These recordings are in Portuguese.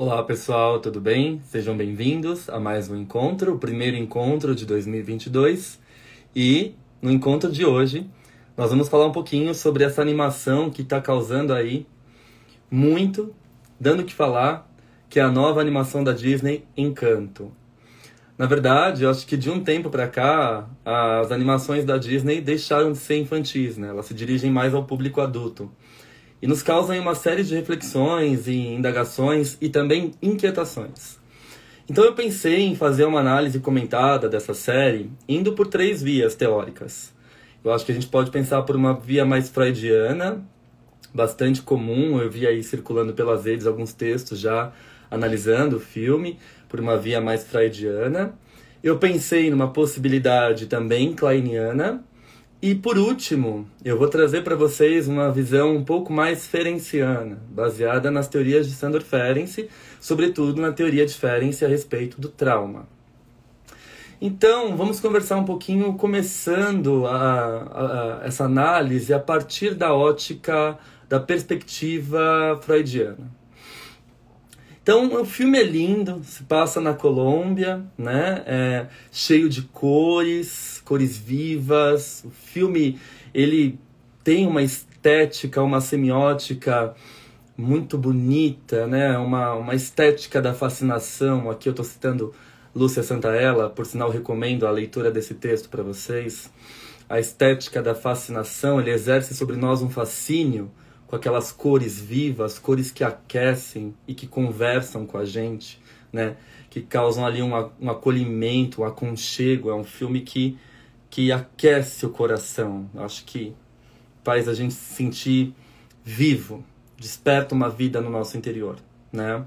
Olá pessoal, tudo bem? Sejam bem-vindos a mais um encontro, o primeiro encontro de 2022. E no encontro de hoje, nós vamos falar um pouquinho sobre essa animação que está causando aí muito, dando o que falar, que é a nova animação da Disney, Encanto. Na verdade, eu acho que de um tempo para cá, as animações da Disney deixaram de ser infantis, né? Elas se dirigem mais ao público adulto e nos causam uma série de reflexões e indagações e também inquietações. Então eu pensei em fazer uma análise comentada dessa série, indo por três vias teóricas. Eu acho que a gente pode pensar por uma via mais freudiana, bastante comum, eu vi aí circulando pelas redes alguns textos já analisando o filme, por uma via mais freudiana. Eu pensei numa possibilidade também kleiniana, e por último, eu vou trazer para vocês uma visão um pouco mais ferenciana, baseada nas teorias de Sandor Ferenczi, sobretudo na teoria de Ferenczi a respeito do trauma. Então, vamos conversar um pouquinho, começando a, a, a essa análise a partir da ótica, da perspectiva freudiana. Então, o filme é lindo, se passa na Colômbia, né? É cheio de cores, cores vivas. O filme, ele tem uma estética, uma semiótica muito bonita, né? Uma, uma estética da fascinação. Aqui eu estou citando Lúcia Santaella, por sinal recomendo a leitura desse texto para vocês. A estética da fascinação, ele exerce sobre nós um fascínio com aquelas cores vivas, cores que aquecem e que conversam com a gente, né? Que causam ali um, um acolhimento, um aconchego. É um filme que, que aquece o coração. Acho que faz a gente se sentir vivo, desperta uma vida no nosso interior, né?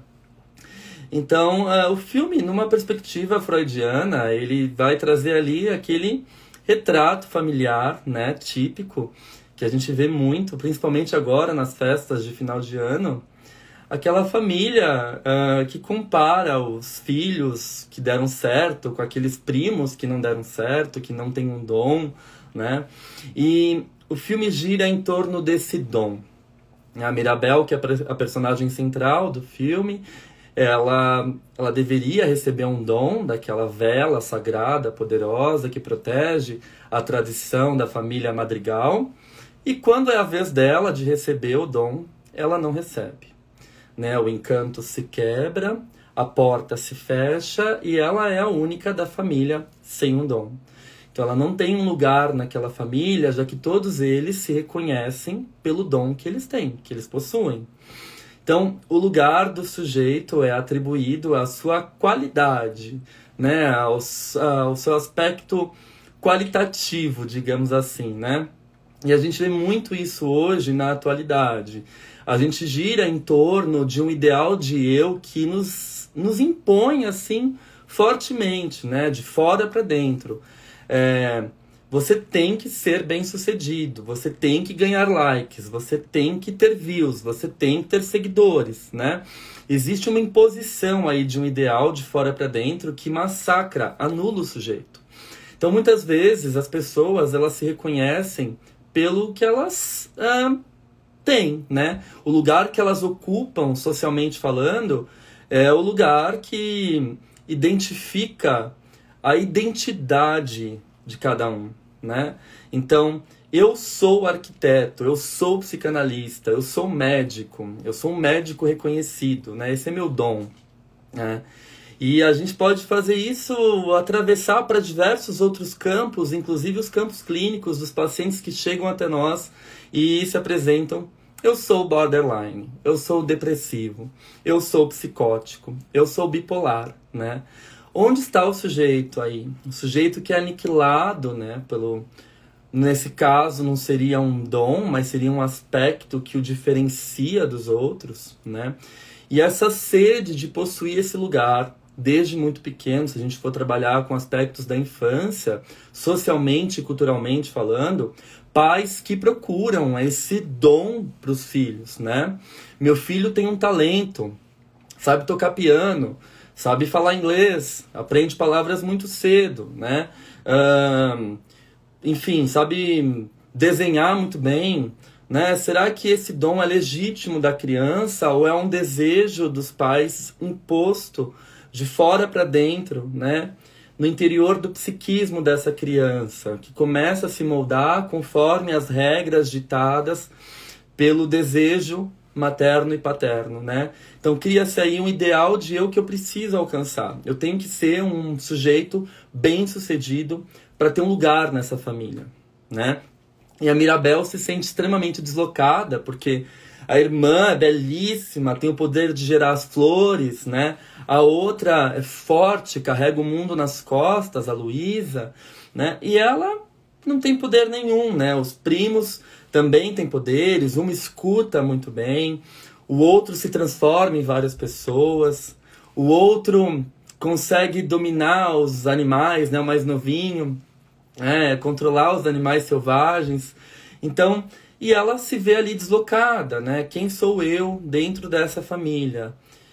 Então, uh, o filme, numa perspectiva freudiana, ele vai trazer ali aquele retrato familiar, né, típico, que a gente vê muito, principalmente agora nas festas de final de ano, aquela família uh, que compara os filhos que deram certo com aqueles primos que não deram certo, que não têm um dom, né? E o filme gira em torno desse dom. A Mirabel, que é a personagem central do filme, ela, ela deveria receber um dom daquela vela sagrada, poderosa, que protege a tradição da família madrigal. E quando é a vez dela de receber o dom, ela não recebe. Né? O encanto se quebra, a porta se fecha e ela é a única da família sem um dom. Então ela não tem um lugar naquela família, já que todos eles se reconhecem pelo dom que eles têm, que eles possuem. Então, o lugar do sujeito é atribuído à sua qualidade, né, ao, ao seu aspecto qualitativo, digamos assim, né? E a gente vê muito isso hoje na atualidade. A gente gira em torno de um ideal de eu que nos, nos impõe assim fortemente, né? De fora para dentro. É, você tem que ser bem sucedido, você tem que ganhar likes, você tem que ter views, você tem que ter seguidores, né? Existe uma imposição aí de um ideal de fora para dentro que massacra, anula o sujeito. Então muitas vezes as pessoas elas se reconhecem pelo que elas uh, têm, né? O lugar que elas ocupam, socialmente falando, é o lugar que identifica a identidade de cada um, né? Então, eu sou arquiteto, eu sou psicanalista, eu sou médico, eu sou um médico reconhecido, né? Esse é meu dom, né? E a gente pode fazer isso atravessar para diversos outros campos, inclusive os campos clínicos dos pacientes que chegam até nós e se apresentam. Eu sou borderline, eu sou depressivo, eu sou psicótico, eu sou bipolar, né? Onde está o sujeito aí? O sujeito que é aniquilado, né, pelo nesse caso não seria um dom, mas seria um aspecto que o diferencia dos outros, né? E essa sede de possuir esse lugar, desde muito pequeno, se a gente for trabalhar com aspectos da infância, socialmente e culturalmente falando, pais que procuram esse dom para os filhos, né? Meu filho tem um talento, sabe tocar piano, sabe falar inglês, aprende palavras muito cedo, né? Uh, enfim, sabe desenhar muito bem, né? Será que esse dom é legítimo da criança ou é um desejo dos pais imposto de fora para dentro, né? No interior do psiquismo dessa criança, que começa a se moldar conforme as regras ditadas pelo desejo materno e paterno, né? Então cria-se aí um ideal de eu que eu preciso alcançar. Eu tenho que ser um sujeito bem-sucedido para ter um lugar nessa família, né? E a Mirabel se sente extremamente deslocada porque a irmã é belíssima, tem o poder de gerar as flores, né? A outra é forte, carrega o mundo nas costas, a Luísa, né? E ela não tem poder nenhum, né? Os primos também têm poderes, uma escuta muito bem, o outro se transforma em várias pessoas, o outro consegue dominar os animais, né? O mais novinho, é, controlar os animais selvagens. Então, e ela se vê ali deslocada, né? Quem sou eu dentro dessa família?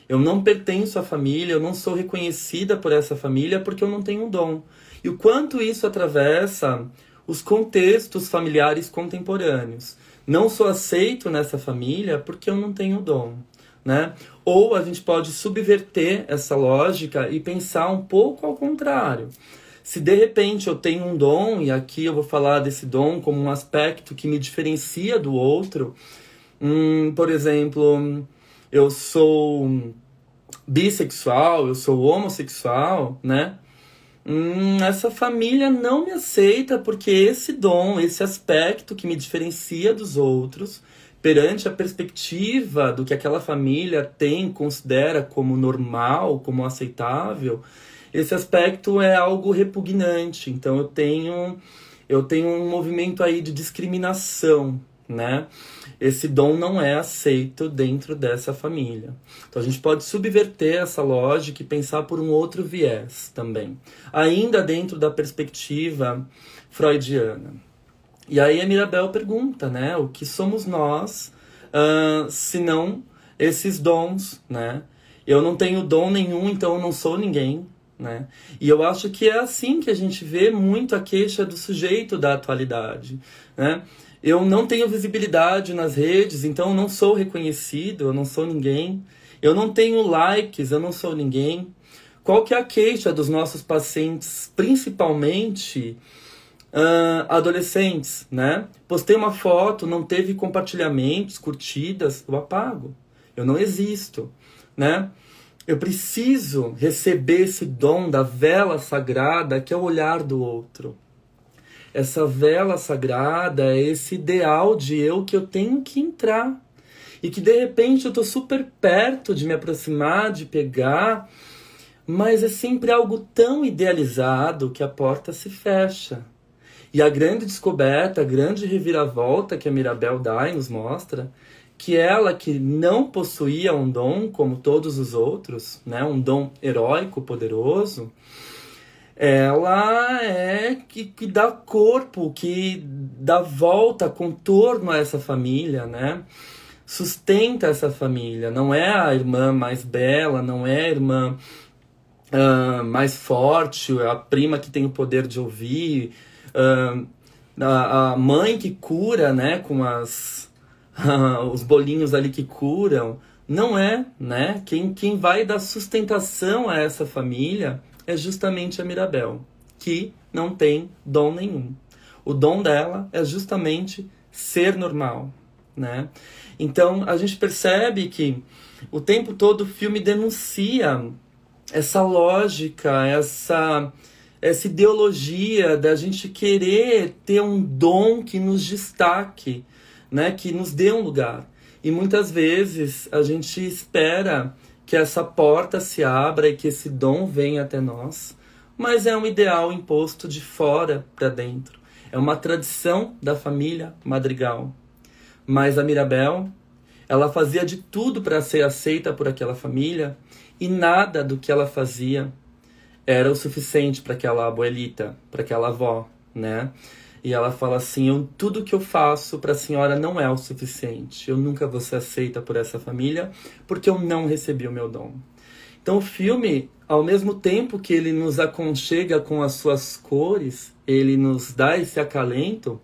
Eu não pertenço à família, eu não sou reconhecida por essa família porque eu não tenho um dom. E o quanto isso atravessa os contextos familiares contemporâneos. Não sou aceito nessa família porque eu não tenho dom, né? Ou a gente pode subverter essa lógica e pensar um pouco ao contrário. Se de repente eu tenho um dom, e aqui eu vou falar desse dom como um aspecto que me diferencia do outro, hum, por exemplo, eu sou bissexual, eu sou homossexual, né? Hum, essa família não me aceita porque esse dom, esse aspecto que me diferencia dos outros, perante a perspectiva do que aquela família tem, considera como normal, como aceitável, esse aspecto é algo repugnante. Então eu tenho eu tenho um movimento aí de discriminação, né? Esse dom não é aceito dentro dessa família. Então a gente pode subverter essa lógica e pensar por um outro viés também, ainda dentro da perspectiva freudiana. E aí a Mirabel pergunta, né? O que somos nós, uh, se não esses dons, né? Eu não tenho dom nenhum, então eu não sou ninguém, né? E eu acho que é assim que a gente vê muito a queixa do sujeito da atualidade. Né? Eu não tenho visibilidade nas redes, então eu não sou reconhecido, eu não sou ninguém. Eu não tenho likes, eu não sou ninguém. Qual que é a queixa dos nossos pacientes, principalmente uh, adolescentes, né? Postei uma foto, não teve compartilhamentos, curtidas, eu apago. Eu não existo, né? Eu preciso receber esse dom da vela sagrada que é o olhar do outro. Essa vela sagrada esse ideal de eu que eu tenho que entrar. E que de repente eu estou super perto de me aproximar, de pegar, mas é sempre algo tão idealizado que a porta se fecha. E a grande descoberta, a grande reviravolta que a Mirabel dá e nos mostra que ela que não possuía um dom como todos os outros, né, um dom heróico, poderoso, ela é que, que dá corpo, que dá volta, contorno a essa família, né? Sustenta essa família. Não é a irmã mais bela, não é a irmã uh, mais forte, a prima que tem o poder de ouvir, uh, a, a mãe que cura, né, com as os bolinhos ali que curam. Não é, né? Quem, quem vai dar sustentação a essa família é justamente a Mirabel, que não tem dom nenhum. O dom dela é justamente ser normal, né? Então a gente percebe que o tempo todo o filme denuncia essa lógica, essa essa ideologia da gente querer ter um dom que nos destaque, né, que nos dê um lugar. E muitas vezes a gente espera que essa porta se abra e que esse dom venha até nós, mas é um ideal imposto de fora para dentro. É uma tradição da família Madrigal. Mas a Mirabel, ela fazia de tudo para ser aceita por aquela família e nada do que ela fazia era o suficiente para aquela abuelita, para aquela avó, né? E ela fala assim: eu, tudo que eu faço para a senhora não é o suficiente. Eu nunca vou ser aceita por essa família porque eu não recebi o meu dom. Então o filme, ao mesmo tempo que ele nos aconchega com as suas cores, ele nos dá esse acalento,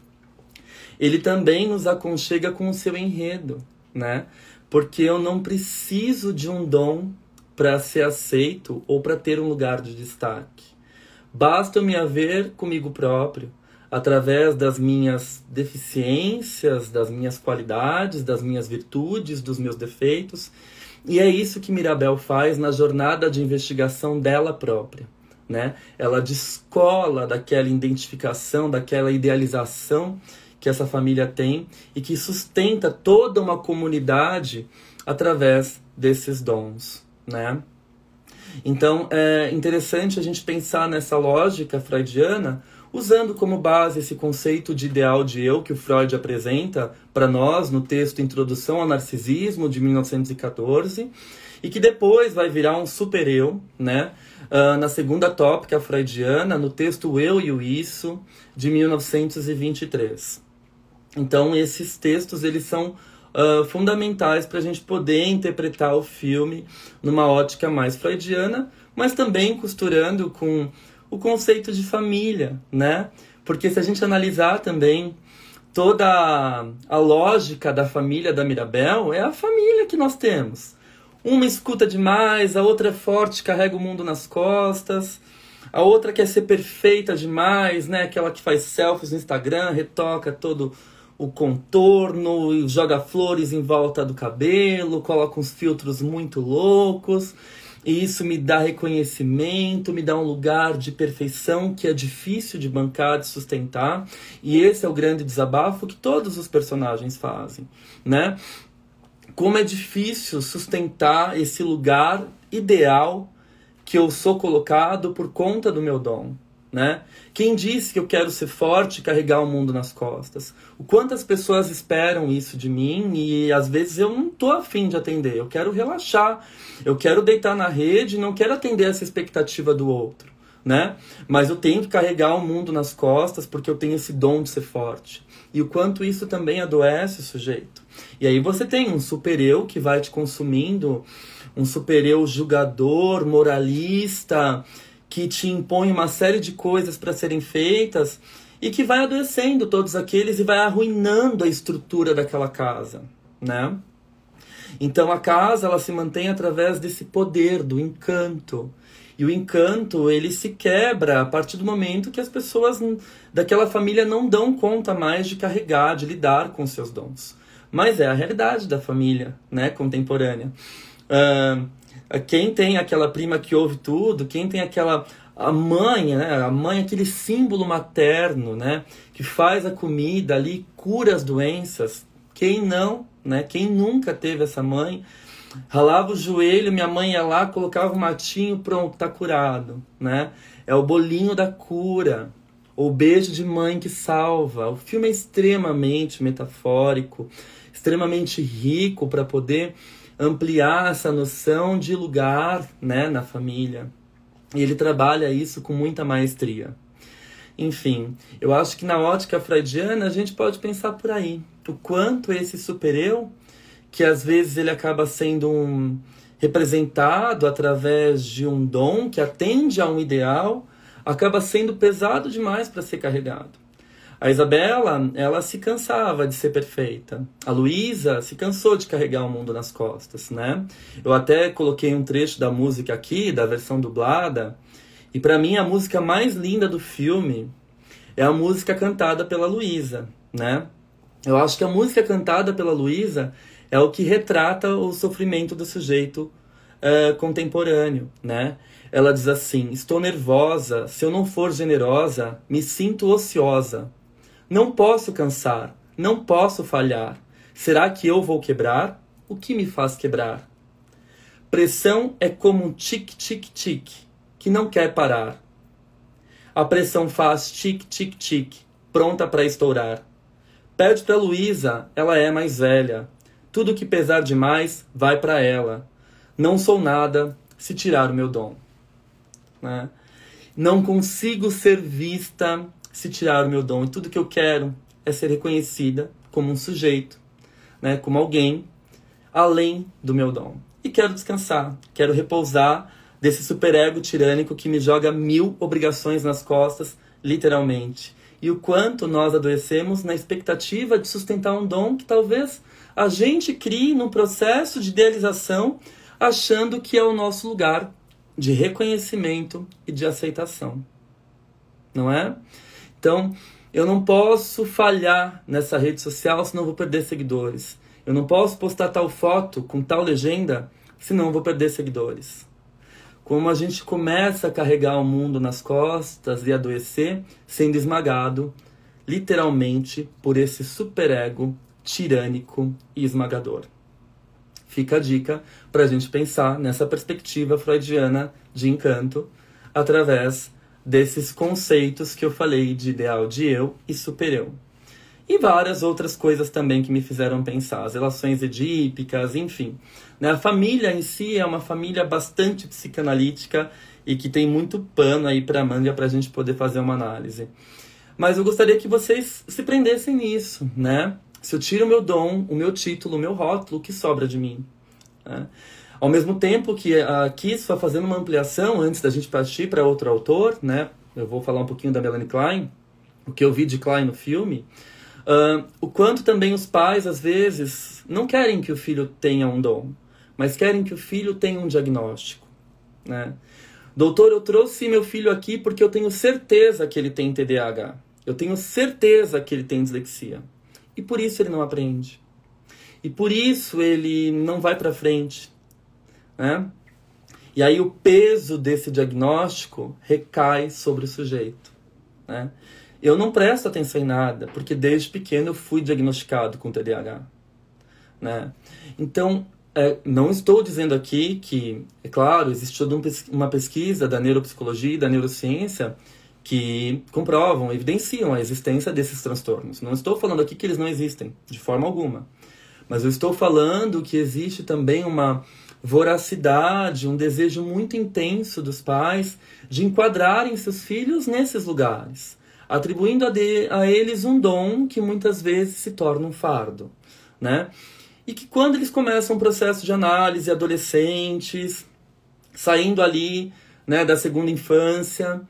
ele também nos aconchega com o seu enredo, né? Porque eu não preciso de um dom para ser aceito ou para ter um lugar de destaque. Basta me haver comigo próprio, através das minhas deficiências, das minhas qualidades, das minhas virtudes, dos meus defeitos. E é isso que Mirabel faz na jornada de investigação dela própria. Né? Ela descola daquela identificação, daquela idealização que essa família tem e que sustenta toda uma comunidade através desses dons né? Então é interessante a gente pensar nessa lógica freudiana usando como base esse conceito de ideal de eu que o Freud apresenta para nós no texto Introdução ao Narcisismo de 1914 e que depois vai virar um super-eu, né? Uh, na segunda tópica freudiana, no texto Eu e o Isso, de 1923. Então, esses textos, eles são uh, fundamentais para a gente poder interpretar o filme numa ótica mais freudiana, mas também costurando com o conceito de família, né? Porque se a gente analisar também toda a lógica da família da Mirabel, é a família que nós temos. Uma escuta demais, a outra é forte, carrega o mundo nas costas. A outra quer ser perfeita demais, né? Aquela que faz selfies no Instagram, retoca todo o contorno, joga flores em volta do cabelo, coloca uns filtros muito loucos. E isso me dá reconhecimento, me dá um lugar de perfeição que é difícil de bancar, de sustentar. E esse é o grande desabafo que todos os personagens fazem, né? Como é difícil sustentar esse lugar ideal que eu sou colocado por conta do meu dom né? Quem disse que eu quero ser forte e carregar o mundo nas costas? O quantas pessoas esperam isso de mim e às vezes eu não tô afim de atender. Eu quero relaxar, eu quero deitar na rede, não quero atender essa expectativa do outro, né? Mas eu tenho que carregar o mundo nas costas porque eu tenho esse dom de ser forte. E o quanto isso também adoece o sujeito. E aí você tem um super eu que vai te consumindo, um super eu julgador, moralista, que te impõe uma série de coisas para serem feitas e que vai adoecendo todos aqueles e vai arruinando a estrutura daquela casa, né? Então a casa ela se mantém através desse poder do encanto. E o encanto, ele se quebra a partir do momento que as pessoas daquela família não dão conta mais de carregar, de lidar com seus dons. Mas é a realidade da família, né, contemporânea. Uh, quem tem aquela prima que ouve tudo, quem tem aquela a mãe, né? A mãe aquele símbolo materno, né? Que faz a comida ali, cura as doenças. Quem não, né? Quem nunca teve essa mãe? Ralava o joelho, minha mãe ia lá, colocava o matinho, pronto, tá curado, né? É o bolinho da cura, o beijo de mãe que salva. O filme é extremamente metafórico, extremamente rico para poder ampliar essa noção de lugar né, na família. E ele trabalha isso com muita maestria. Enfim, eu acho que na ótica freudiana a gente pode pensar por aí. O quanto esse super-eu, que às vezes ele acaba sendo um representado através de um dom que atende a um ideal, acaba sendo pesado demais para ser carregado. A Isabela, ela se cansava de ser perfeita. A Luísa se cansou de carregar o mundo nas costas, né? Eu até coloquei um trecho da música aqui, da versão dublada, e para mim a música mais linda do filme é a música cantada pela Luísa, né? Eu acho que a música cantada pela Luísa é o que retrata o sofrimento do sujeito uh, contemporâneo, né? Ela diz assim: Estou nervosa, se eu não for generosa, me sinto ociosa. Não posso cansar, não posso falhar. Será que eu vou quebrar? O que me faz quebrar? Pressão é como um tic-tic-tic, que não quer parar. A pressão faz tic-tic-tic, pronta para estourar. Pede para Luísa, ela é mais velha. Tudo que pesar demais vai para ela. Não sou nada se tirar o meu dom. Né? Não consigo ser vista se tirar o meu dom. E tudo que eu quero é ser reconhecida como um sujeito, né? como alguém além do meu dom. E quero descansar, quero repousar desse superego tirânico que me joga mil obrigações nas costas, literalmente. E o quanto nós adoecemos na expectativa de sustentar um dom que talvez a gente crie num processo de idealização, achando que é o nosso lugar de reconhecimento e de aceitação. Não é? Então, eu não posso falhar nessa rede social, senão vou perder seguidores. Eu não posso postar tal foto com tal legenda, senão vou perder seguidores. Como a gente começa a carregar o mundo nas costas e adoecer, sendo esmagado, literalmente, por esse superego tirânico e esmagador. Fica a dica para a gente pensar nessa perspectiva freudiana de encanto através desses conceitos que eu falei de ideal de eu e supereu. E várias outras coisas também que me fizeram pensar, as relações edípicas, enfim. Né? A família em si é uma família bastante psicanalítica e que tem muito pano aí para manga para a gente poder fazer uma análise. Mas eu gostaria que vocês se prendessem nisso, né? Se eu tiro o meu dom, o meu título, o meu rótulo, o que sobra de mim? Né? Ao mesmo tempo que aqui está fazendo uma ampliação antes da gente partir para outro autor, né? Eu vou falar um pouquinho da Melanie Klein, o que eu vi de Klein no filme. Uh, o quanto também os pais, às vezes, não querem que o filho tenha um dom, mas querem que o filho tenha um diagnóstico. Né? Doutor, eu trouxe meu filho aqui porque eu tenho certeza que ele tem TDAH. Eu tenho certeza que ele tem dislexia. E por isso ele não aprende. E por isso ele não vai para frente. Né? E aí o peso desse diagnóstico recai sobre o sujeito. Né? Eu não presto atenção em nada, porque desde pequeno eu fui diagnosticado com TDAH. Né? Então, é, não estou dizendo aqui que, é claro, existe toda uma pesquisa da neuropsicologia e da neurociência que comprovam, evidenciam a existência desses transtornos. Não estou falando aqui que eles não existem, de forma alguma. Mas eu estou falando que existe também uma voracidade, um desejo muito intenso dos pais de enquadrarem seus filhos nesses lugares, atribuindo a, de, a eles um dom que muitas vezes se torna um fardo, né? E que quando eles começam um processo de análise, adolescentes, saindo ali, né, da segunda infância,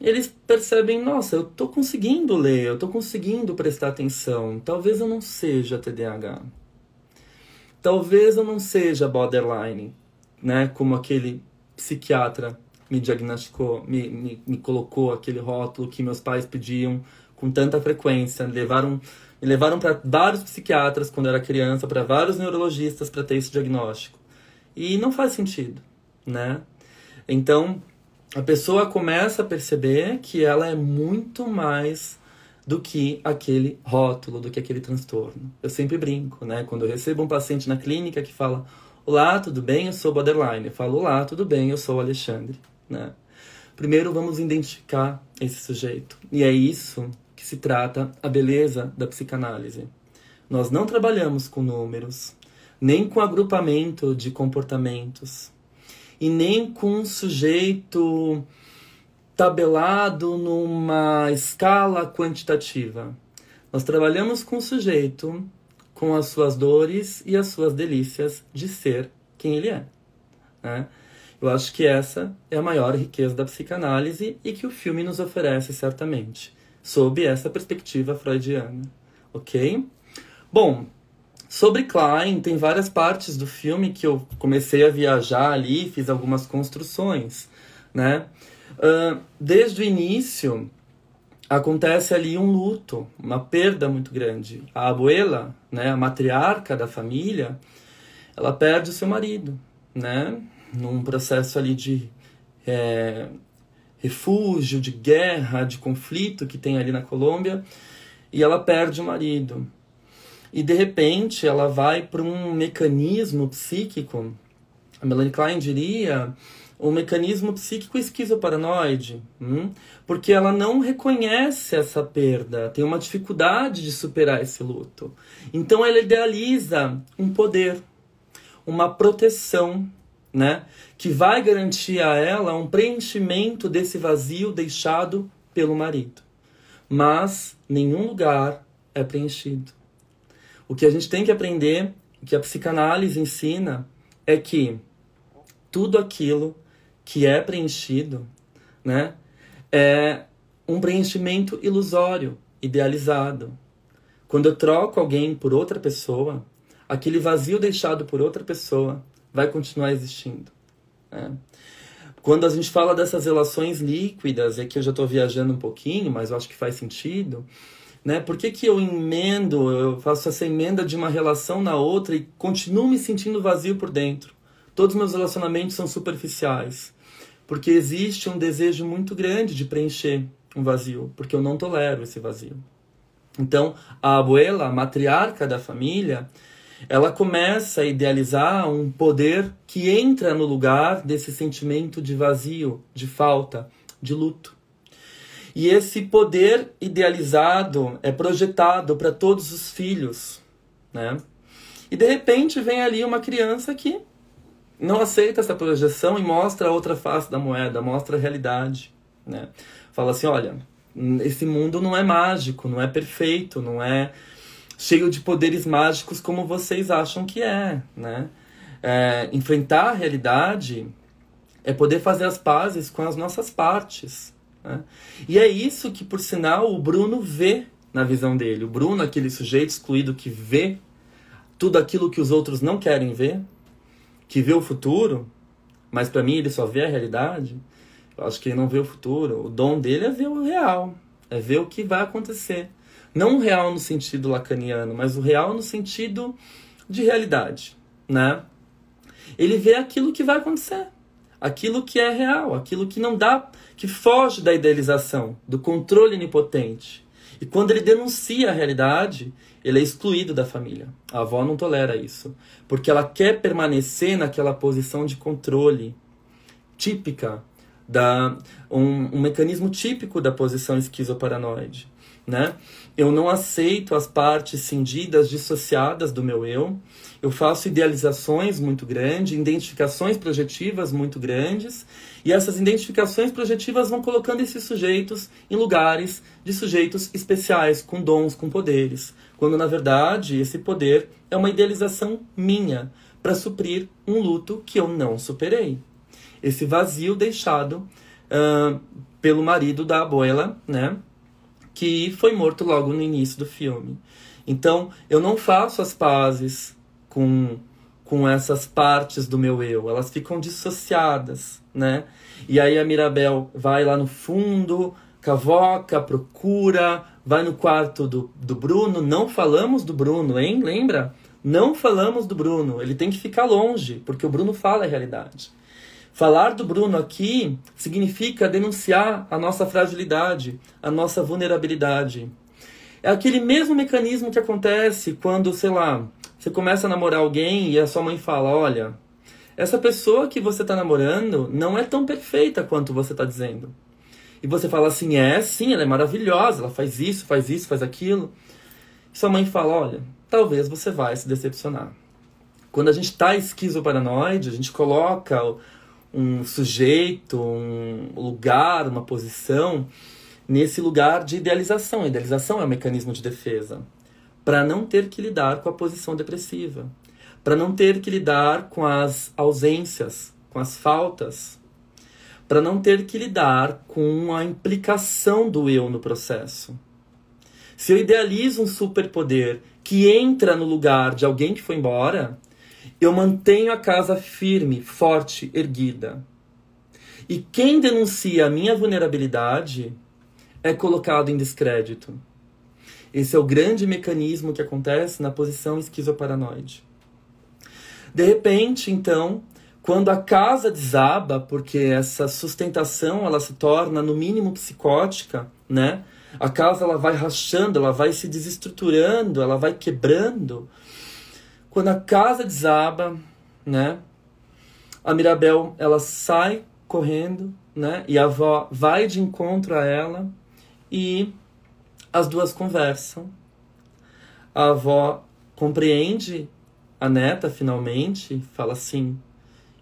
eles percebem, nossa, eu estou conseguindo ler, eu estou conseguindo prestar atenção. Talvez eu não seja TDAH. Talvez eu não seja borderline, né? Como aquele psiquiatra me diagnosticou, me, me, me colocou aquele rótulo que meus pais pediam com tanta frequência. Me levaram, me levaram para vários psiquiatras quando era criança, para vários neurologistas para ter esse diagnóstico. E não faz sentido, né? Então, a pessoa começa a perceber que ela é muito mais do que aquele rótulo, do que aquele transtorno. Eu sempre brinco, né? Quando eu recebo um paciente na clínica que fala: Olá, tudo bem? Eu sou borderline. Eu falo: Olá, tudo bem? Eu sou o Alexandre, né? Primeiro vamos identificar esse sujeito. E é isso que se trata a beleza da psicanálise. Nós não trabalhamos com números, nem com agrupamento de comportamentos e nem com um sujeito tabelado numa escala quantitativa. Nós trabalhamos com o sujeito, com as suas dores e as suas delícias de ser quem ele é. Né? Eu acho que essa é a maior riqueza da psicanálise e que o filme nos oferece certamente, sob essa perspectiva freudiana. Ok? Bom, Sobre Klein, tem várias partes do filme que eu comecei a viajar ali, fiz algumas construções, né? Desde o início, acontece ali um luto, uma perda muito grande. A abuela, né, a matriarca da família, ela perde o seu marido, né, num processo ali de é, refúgio, de guerra, de conflito que tem ali na Colômbia, e ela perde o marido. E de repente ela vai para um mecanismo psíquico, a Melanie Klein diria, um mecanismo psíquico esquizoparanoide, hum? porque ela não reconhece essa perda, tem uma dificuldade de superar esse luto. Então ela idealiza um poder, uma proteção, né, que vai garantir a ela um preenchimento desse vazio deixado pelo marido. Mas nenhum lugar é preenchido. O que a gente tem que aprender, o que a psicanálise ensina, é que tudo aquilo que é preenchido, né, é um preenchimento ilusório, idealizado. Quando eu troco alguém por outra pessoa, aquele vazio deixado por outra pessoa vai continuar existindo. Né? Quando a gente fala dessas relações líquidas, e aqui eu já estou viajando um pouquinho, mas eu acho que faz sentido, né? Por que, que eu emendo, eu faço essa emenda de uma relação na outra e continuo me sentindo vazio por dentro? Todos os meus relacionamentos são superficiais porque existe um desejo muito grande de preencher um vazio, porque eu não tolero esse vazio. Então, a abuela, a matriarca da família, ela começa a idealizar um poder que entra no lugar desse sentimento de vazio, de falta, de luto. E esse poder idealizado é projetado para todos os filhos, né? E de repente vem ali uma criança que não aceita essa projeção e mostra a outra face da moeda, mostra a realidade, né? Fala assim, olha, esse mundo não é mágico, não é perfeito, não é cheio de poderes mágicos como vocês acham que é, né? É, enfrentar a realidade é poder fazer as pazes com as nossas partes. Né? E é isso que, por sinal, o Bruno vê na visão dele. O Bruno, aquele sujeito excluído que vê tudo aquilo que os outros não querem ver, que vê o futuro, mas para mim ele só vê a realidade, eu acho que ele não vê o futuro. O dom dele é ver o real, é ver o que vai acontecer. Não o real no sentido lacaniano, mas o real no sentido de realidade, né? Ele vê aquilo que vai acontecer, aquilo que é real, aquilo que não dá, que foge da idealização, do controle onipotente. E quando ele denuncia a realidade, ele é excluído da família. A avó não tolera isso, porque ela quer permanecer naquela posição de controle típica da um, um mecanismo típico da posição esquizoparanoide, né? Eu não aceito as partes cindidas, dissociadas do meu eu. Eu faço idealizações muito grandes, identificações projetivas muito grandes, e essas identificações projetivas vão colocando esses sujeitos em lugares de sujeitos especiais, com dons, com poderes, quando na verdade esse poder é uma idealização minha para suprir um luto que eu não superei. Esse vazio deixado uh, pelo marido da abuela, né? Que foi morto logo no início do filme. Então, eu não faço as pazes com, com essas partes do meu eu, elas ficam dissociadas, né? E aí a Mirabel vai lá no fundo, cavoca, procura, vai no quarto do, do Bruno, não falamos do Bruno, hein? Lembra? Não falamos do Bruno, ele tem que ficar longe, porque o Bruno fala a realidade. Falar do Bruno aqui significa denunciar a nossa fragilidade, a nossa vulnerabilidade. É aquele mesmo mecanismo que acontece quando, sei lá, você começa a namorar alguém e a sua mãe fala: Olha, essa pessoa que você está namorando não é tão perfeita quanto você está dizendo e você fala assim: é, sim, ela é maravilhosa, ela faz isso, faz isso, faz aquilo. E sua mãe fala: olha, talvez você vai se decepcionar. Quando a gente está esquizoparanoide, a gente coloca um sujeito, um lugar, uma posição nesse lugar de idealização. A idealização é um mecanismo de defesa para não ter que lidar com a posição depressiva, para não ter que lidar com as ausências, com as faltas, para não ter que lidar com a implicação do eu no processo. Se eu idealizo um superpoder que entra no lugar de alguém que foi embora, eu mantenho a casa firme, forte, erguida. E quem denuncia a minha vulnerabilidade é colocado em descrédito. Esse é o grande mecanismo que acontece na posição esquizoparanoide. De repente, então, quando a casa desaba, porque essa sustentação ela se torna no mínimo psicótica, né? A casa ela vai rachando, ela vai se desestruturando, ela vai quebrando. Quando a casa desaba, né? A Mirabel ela sai correndo, né? E a avó vai de encontro a ela e as duas conversam. A avó compreende a neta finalmente, fala assim: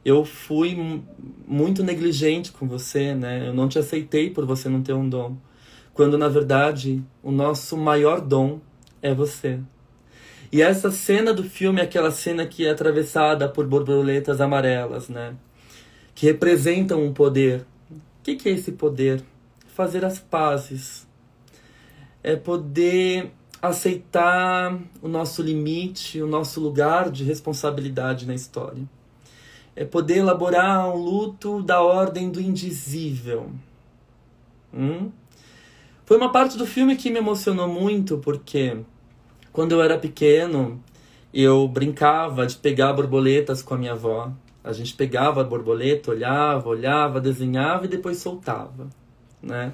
"Eu fui muito negligente com você, né? Eu não te aceitei por você não ter um dom, quando na verdade o nosso maior dom é você." E essa cena do filme é aquela cena que é atravessada por borboletas amarelas, né? Que representam um poder. O que, que é esse poder? Fazer as pazes. É poder aceitar o nosso limite, o nosso lugar de responsabilidade na história. É poder elaborar um luto da ordem do indizível. Hum? Foi uma parte do filme que me emocionou muito, porque quando eu era pequeno, eu brincava de pegar borboletas com a minha avó. A gente pegava a borboleta, olhava, olhava, desenhava e depois soltava, né?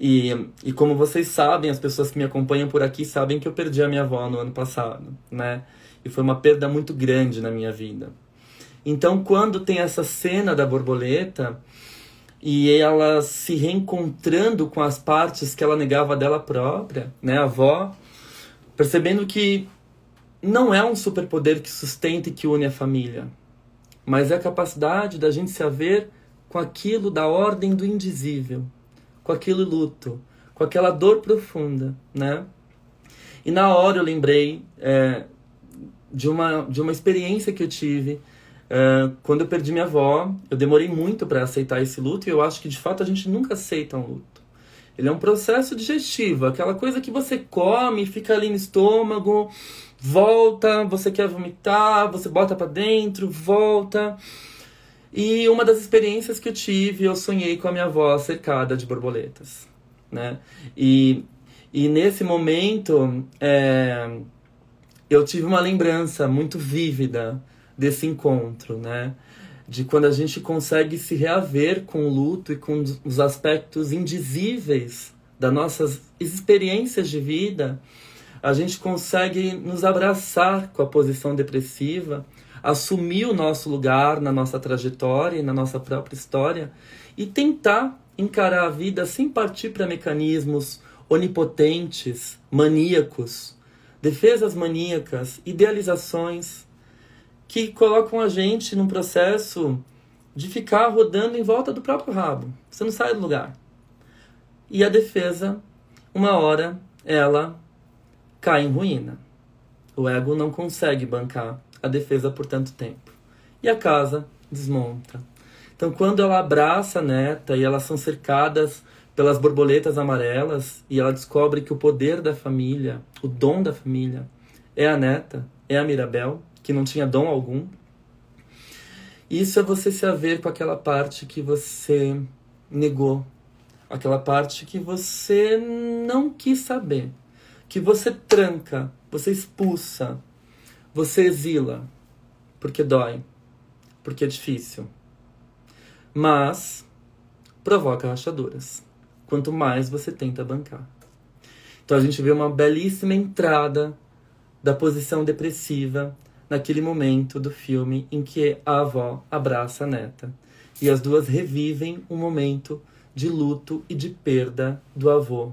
E, e como vocês sabem, as pessoas que me acompanham por aqui sabem que eu perdi a minha avó no ano passado, né? E foi uma perda muito grande na minha vida. Então, quando tem essa cena da borboleta e ela se reencontrando com as partes que ela negava dela própria, né? A avó percebendo que não é um superpoder que sustenta e que une a família, mas é a capacidade da gente se haver com aquilo da ordem do indizível, com aquele luto, com aquela dor profunda, né? E na hora eu lembrei é, de, uma, de uma experiência que eu tive é, quando eu perdi minha avó. Eu demorei muito para aceitar esse luto e eu acho que de fato a gente nunca aceita um luto. Ele é um processo digestivo, aquela coisa que você come, fica ali no estômago, volta, você quer vomitar, você bota para dentro, volta. E uma das experiências que eu tive, eu sonhei com a minha avó cercada de borboletas, né? E, e nesse momento, é, eu tive uma lembrança muito vívida desse encontro, né? de quando a gente consegue se reaver com o luto e com os aspectos indizíveis das nossas experiências de vida, a gente consegue nos abraçar com a posição depressiva, assumir o nosso lugar na nossa trajetória e na nossa própria história e tentar encarar a vida sem partir para mecanismos onipotentes, maníacos, defesas maníacas, idealizações que colocam a gente num processo de ficar rodando em volta do próprio rabo. Você não sai do lugar. E a defesa, uma hora, ela cai em ruína. O ego não consegue bancar a defesa por tanto tempo. E a casa desmonta. Então, quando ela abraça a neta e elas são cercadas pelas borboletas amarelas e ela descobre que o poder da família, o dom da família, é a neta, é a Mirabel, que não tinha dom algum. Isso é você se haver com aquela parte que você negou, aquela parte que você não quis saber, que você tranca, você expulsa, você exila, porque dói, porque é difícil. Mas provoca rachaduras, quanto mais você tenta bancar. Então a gente vê uma belíssima entrada da posição depressiva naquele momento do filme em que a avó abraça a neta. E as duas revivem um momento de luto e de perda do avô,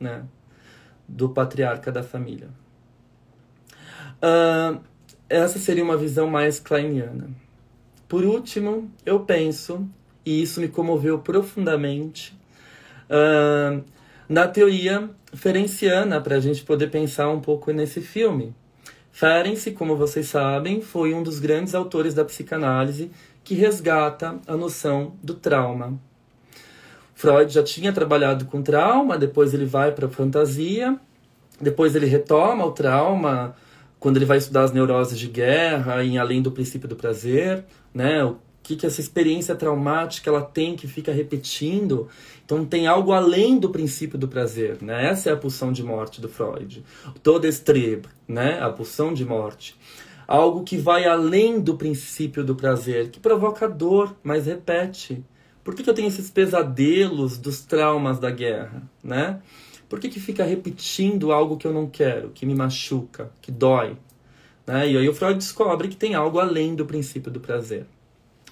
né? do patriarca da família. Uh, essa seria uma visão mais kleiniana. Por último, eu penso, e isso me comoveu profundamente, uh, na teoria ferenciana, para a gente poder pensar um pouco nesse filme. Ferenczi, como vocês sabem, foi um dos grandes autores da psicanálise que resgata a noção do trauma. Freud já tinha trabalhado com trauma, depois ele vai para a fantasia, depois ele retoma o trauma quando ele vai estudar as neuroses de guerra, em além do princípio do prazer, né? que, que essa experiência traumática ela tem que fica repetindo. Então tem algo além do princípio do prazer, né? Essa é a pulsão de morte do Freud. Todestreb, né? A pulsão de morte. Algo que vai além do princípio do prazer, que provoca dor, mas repete. Por que, que eu tenho esses pesadelos dos traumas da guerra, né? Por que, que fica repetindo algo que eu não quero, que me machuca, que dói? Né? E aí o Freud descobre que tem algo além do princípio do prazer.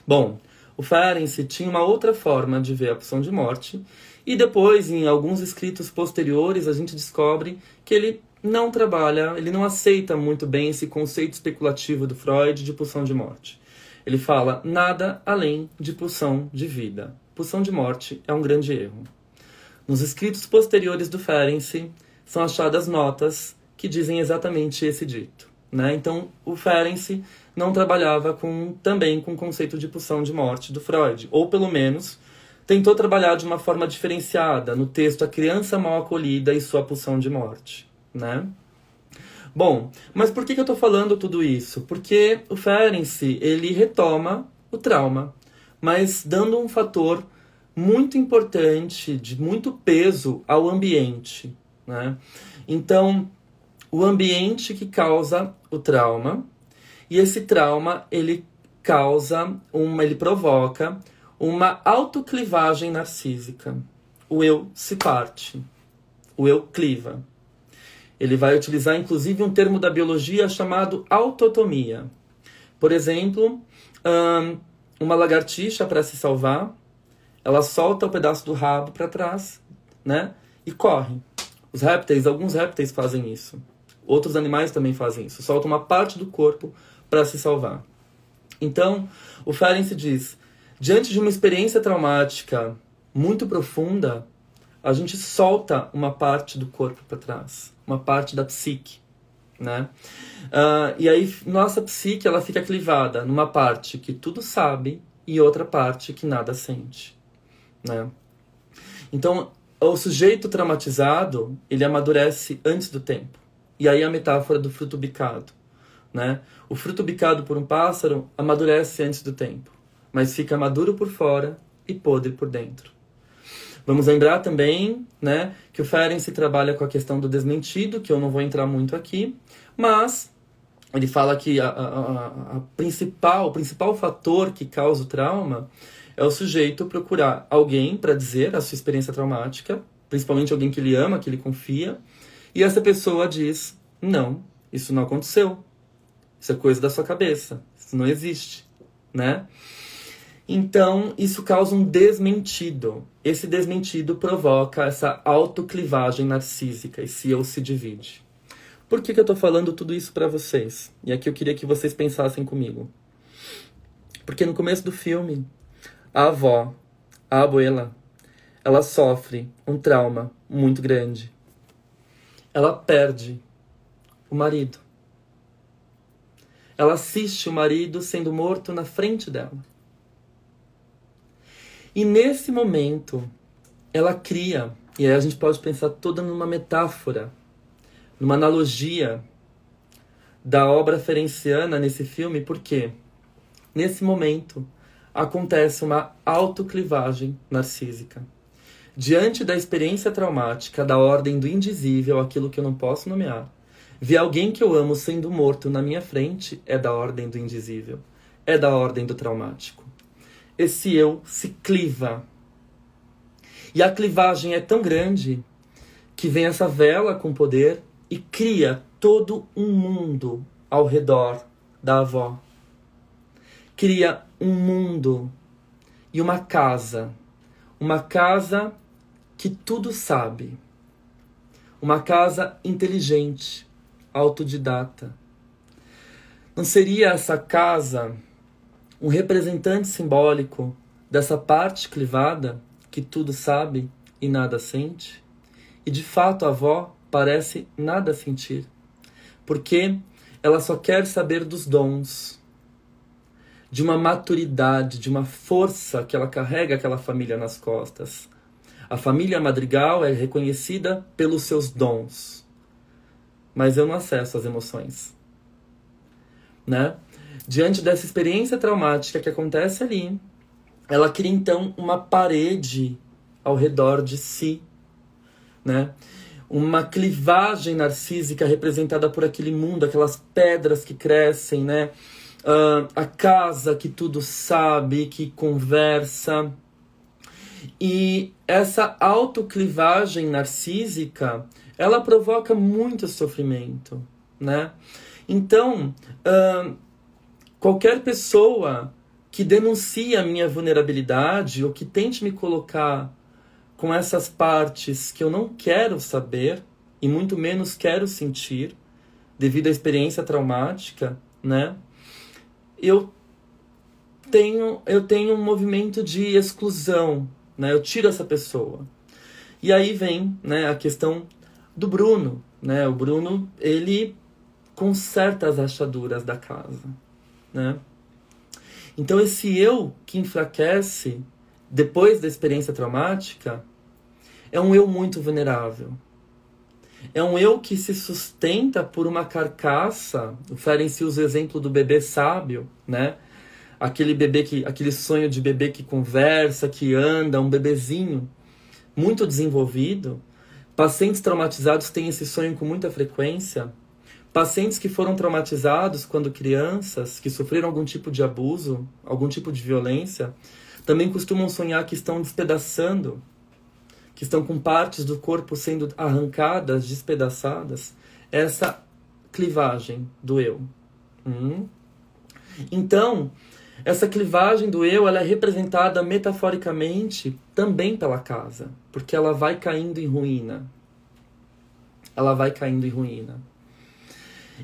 Bom, o Ferenczi tinha uma outra forma de ver a pulsão de morte, e depois, em alguns escritos posteriores, a gente descobre que ele não trabalha, ele não aceita muito bem esse conceito especulativo do Freud de pulsão de morte. Ele fala nada além de pulsão de vida. Pulsão de morte é um grande erro. Nos escritos posteriores do Ferenczi são achadas notas que dizem exatamente esse dito. Né? Então, o Ferenczi não trabalhava com, também com o conceito de pulsão de morte do Freud, ou pelo menos tentou trabalhar de uma forma diferenciada no texto A Criança Mal Acolhida e Sua Pulsão de Morte. Né? Bom, mas por que, que eu estou falando tudo isso? Porque o Ferenczi, ele retoma o trauma, mas dando um fator muito importante, de muito peso ao ambiente. Né? Então, o ambiente que causa o trauma, e esse trauma ele causa uma, ele provoca uma autoclivagem narcísica. O eu se parte, o eu cliva. Ele vai utilizar inclusive um termo da biologia chamado autotomia. Por exemplo, uma lagartixa para se salvar, ela solta o pedaço do rabo para trás, né? E corre. Os répteis, alguns répteis fazem isso. Outros animais também fazem isso. Soltam uma parte do corpo para se salvar. Então, o Ferenczi diz: diante de uma experiência traumática muito profunda, a gente solta uma parte do corpo para trás, uma parte da psique, né? Uh, e aí nossa psique ela fica clivada numa parte que tudo sabe e outra parte que nada sente né? Então, o sujeito traumatizado, ele amadurece antes do tempo. E aí a metáfora do fruto bicado, né? O fruto bicado por um pássaro amadurece antes do tempo, mas fica maduro por fora e podre por dentro. Vamos lembrar também, né, que o Ferenczi trabalha com a questão do desmentido, que eu não vou entrar muito aqui, mas ele fala que a, a, a principal, o principal fator que causa o trauma é o sujeito procurar alguém para dizer a sua experiência traumática, principalmente alguém que ele ama, que ele confia, e essa pessoa diz: não, isso não aconteceu. Isso é coisa da sua cabeça. Isso não existe, né? Então, isso causa um desmentido. Esse desmentido provoca essa autoclivagem narcísica, esse eu se divide. Por que, que eu estou falando tudo isso para vocês? E aqui eu queria que vocês pensassem comigo. Porque no começo do filme, a avó, a abuela, ela sofre um trauma muito grande. Ela perde o marido. Ela assiste o marido sendo morto na frente dela. E nesse momento, ela cria, e aí a gente pode pensar toda numa metáfora, numa analogia da obra ferenciana nesse filme, porque nesse momento acontece uma autoclivagem narcísica. Diante da experiência traumática da ordem do indizível, aquilo que eu não posso nomear, ver alguém que eu amo sendo morto na minha frente é da ordem do indizível, é da ordem do traumático. Esse eu se cliva. E a clivagem é tão grande que vem essa vela com poder e cria todo um mundo ao redor da avó. Cria um mundo e uma casa. Uma casa que tudo sabe. Uma casa inteligente, autodidata. Não seria essa casa um representante simbólico dessa parte clivada que tudo sabe e nada sente? E de fato a avó parece nada sentir, porque ela só quer saber dos dons de uma maturidade, de uma força que ela carrega aquela família nas costas. A família Madrigal é reconhecida pelos seus dons, mas eu não acesso as emoções, né? diante dessa experiência traumática que acontece ali, ela cria então uma parede ao redor de si, né? Uma clivagem narcísica representada por aquele mundo, aquelas pedras que crescem, né? Uh, a casa que tudo sabe, que conversa. E essa autoclivagem narcísica, ela provoca muito sofrimento, né? Então, uh, qualquer pessoa que denuncie a minha vulnerabilidade ou que tente me colocar com essas partes que eu não quero saber e muito menos quero sentir devido à experiência traumática, né? Eu tenho eu tenho um movimento de exclusão, né? Eu tiro essa pessoa. E aí vem, né, a questão do Bruno, né? O Bruno, ele conserta as rachaduras da casa, né? Então esse eu que enfraquece depois da experiência traumática é um eu muito vulnerável. É um eu que se sustenta por uma carcaça. O Ferenczi usa o exemplo do bebê sábio, né? Aquele bebê que, aquele sonho de bebê que conversa, que anda, um bebezinho muito desenvolvido. Pacientes traumatizados têm esse sonho com muita frequência. Pacientes que foram traumatizados quando crianças, que sofreram algum tipo de abuso, algum tipo de violência, também costumam sonhar que estão despedaçando, que estão com partes do corpo sendo arrancadas, despedaçadas. Essa clivagem do eu. Hum? Então, essa clivagem do eu ela é representada metaforicamente também pela casa, porque ela vai caindo em ruína. Ela vai caindo em ruína.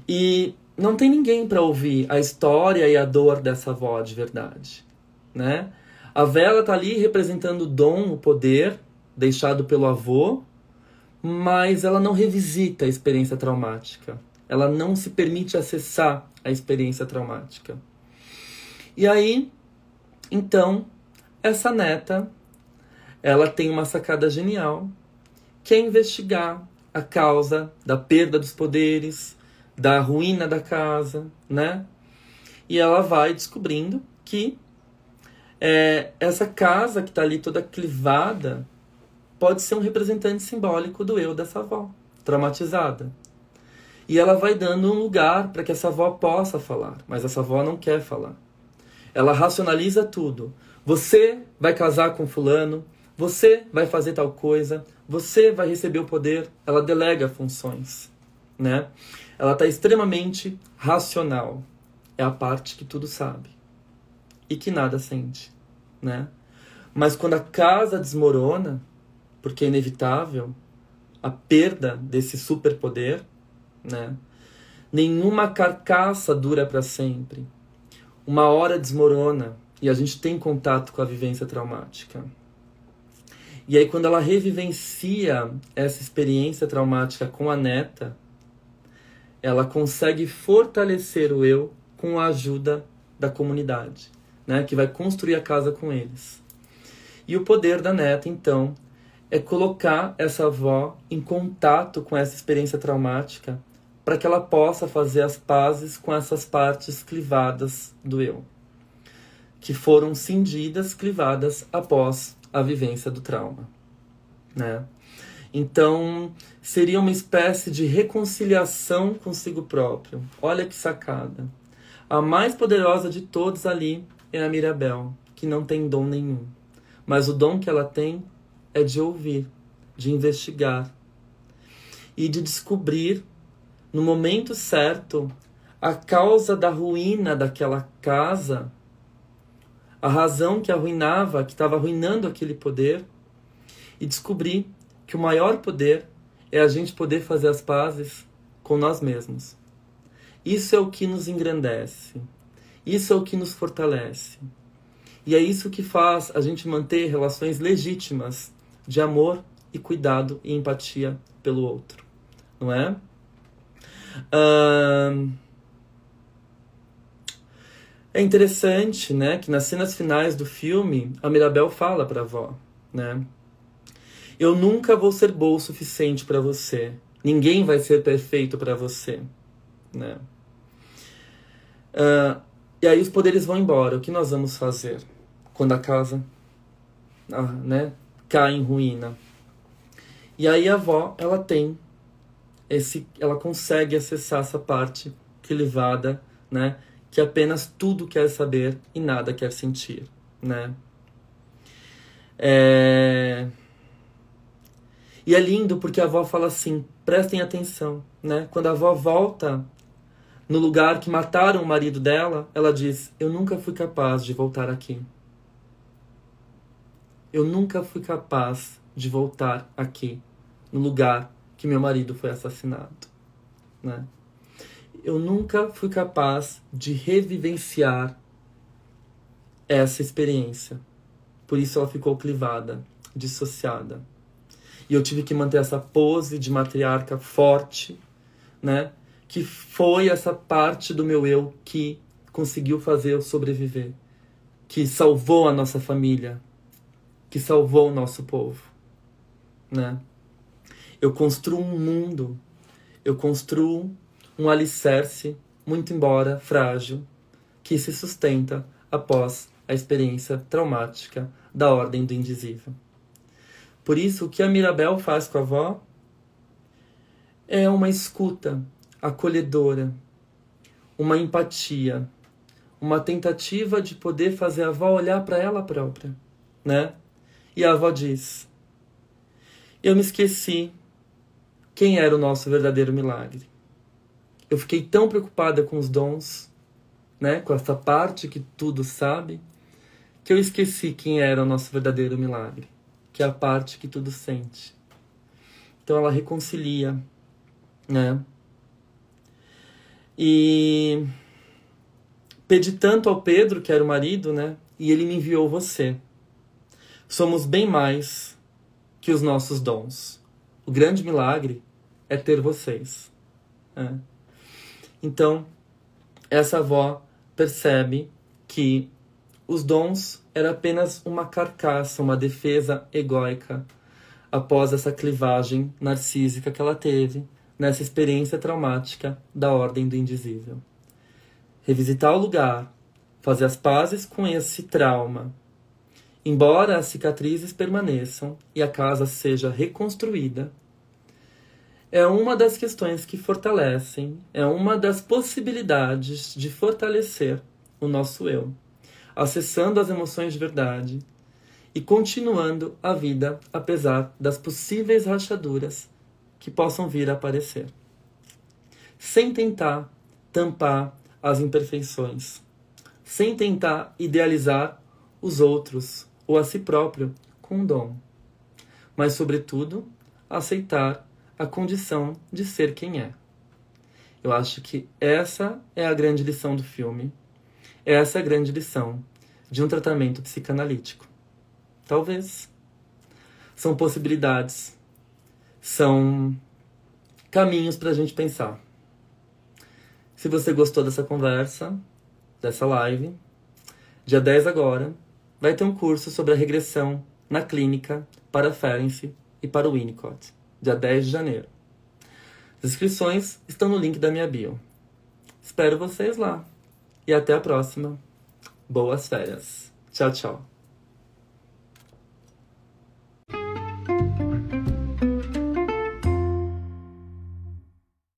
E não tem ninguém para ouvir a história e a dor dessa avó de verdade, né? A vela tá ali representando o dom, o poder deixado pelo avô, mas ela não revisita a experiência traumática. Ela não se permite acessar a experiência traumática. E aí, então, essa neta, ela tem uma sacada genial, que é investigar a causa da perda dos poderes, da ruína da casa, né? E ela vai descobrindo que é, essa casa que está ali toda clivada pode ser um representante simbólico do eu dessa avó, traumatizada. E ela vai dando um lugar para que essa avó possa falar, mas essa avó não quer falar. Ela racionaliza tudo. Você vai casar com fulano, você vai fazer tal coisa, você vai receber o poder. Ela delega funções, né? ela está extremamente racional. É a parte que tudo sabe e que nada sente, né? Mas quando a casa desmorona, porque é inevitável a perda desse superpoder, né? Nenhuma carcaça dura para sempre. Uma hora desmorona e a gente tem contato com a vivência traumática. E aí quando ela revivencia essa experiência traumática com a neta, ela consegue fortalecer o eu com a ajuda da comunidade, né, que vai construir a casa com eles. E o poder da neta, então, é colocar essa avó em contato com essa experiência traumática para que ela possa fazer as pazes com essas partes clivadas do eu, que foram cindidas, clivadas após a vivência do trauma, né? Então, seria uma espécie de reconciliação consigo próprio. Olha que sacada. A mais poderosa de todos ali é a Mirabel, que não tem dom nenhum. Mas o dom que ela tem é de ouvir, de investigar e de descobrir no momento certo a causa da ruína daquela casa, a razão que arruinava, que estava arruinando aquele poder, e descobrir que o maior poder é a gente poder fazer as pazes com nós mesmos. Isso é o que nos engrandece. Isso é o que nos fortalece. E é isso que faz a gente manter relações legítimas de amor e cuidado e empatia pelo outro. Não é? É interessante, né, que nas cenas finais do filme a Mirabel fala para a avó, né, eu nunca vou ser boa o suficiente para você. Ninguém vai ser perfeito para você, né? Uh, E aí os poderes vão embora. O que nós vamos fazer quando a casa ah, né, cai em ruína? E aí a avó, ela tem esse, ela consegue acessar essa parte privada, né, que apenas tudo quer saber e nada quer sentir, né? É... E é lindo porque a avó fala assim: prestem atenção, né? Quando a avó volta no lugar que mataram o marido dela, ela diz: Eu nunca fui capaz de voltar aqui. Eu nunca fui capaz de voltar aqui, no lugar que meu marido foi assassinado, né? Eu nunca fui capaz de revivenciar essa experiência. Por isso ela ficou clivada, dissociada. E eu tive que manter essa pose de matriarca forte, né? Que foi essa parte do meu eu que conseguiu fazer eu sobreviver, que salvou a nossa família, que salvou o nosso povo, né? Eu construo um mundo, eu construo um alicerce, muito embora frágil, que se sustenta após a experiência traumática da ordem do indizível. Por isso, o que a Mirabel faz com a avó é uma escuta acolhedora, uma empatia, uma tentativa de poder fazer a avó olhar para ela própria, né? E a avó diz: Eu me esqueci quem era o nosso verdadeiro milagre. Eu fiquei tão preocupada com os dons, né, com essa parte que tudo sabe, que eu esqueci quem era o nosso verdadeiro milagre, que é a parte que tudo sente. Então ela reconcilia, né? E pedi tanto ao Pedro, que era o marido, né? E ele me enviou você. Somos bem mais que os nossos dons. O grande milagre é ter vocês. É. Então, essa avó percebe que os dons era apenas uma carcaça, uma defesa egóica após essa clivagem narcísica que ela teve nessa experiência traumática da ordem do indizível. Revisitar o lugar, fazer as pazes com esse trauma, embora as cicatrizes permaneçam e a casa seja reconstruída, é uma das questões que fortalecem, é uma das possibilidades de fortalecer o nosso eu acessando as emoções de verdade e continuando a vida apesar das possíveis rachaduras que possam vir a aparecer. Sem tentar tampar as imperfeições, sem tentar idealizar os outros ou a si próprio com um dom, mas, sobretudo, aceitar a condição de ser quem é. Eu acho que essa é a grande lição do filme essa é a grande lição de um tratamento psicanalítico. Talvez. São possibilidades, são caminhos para a gente pensar. Se você gostou dessa conversa, dessa live, dia 10 agora, vai ter um curso sobre a regressão na clínica para Ferenc e para o Winnicott, dia 10 de janeiro. As inscrições estão no link da minha bio. Espero vocês lá. E até a próxima. Boas férias. Tchau, tchau.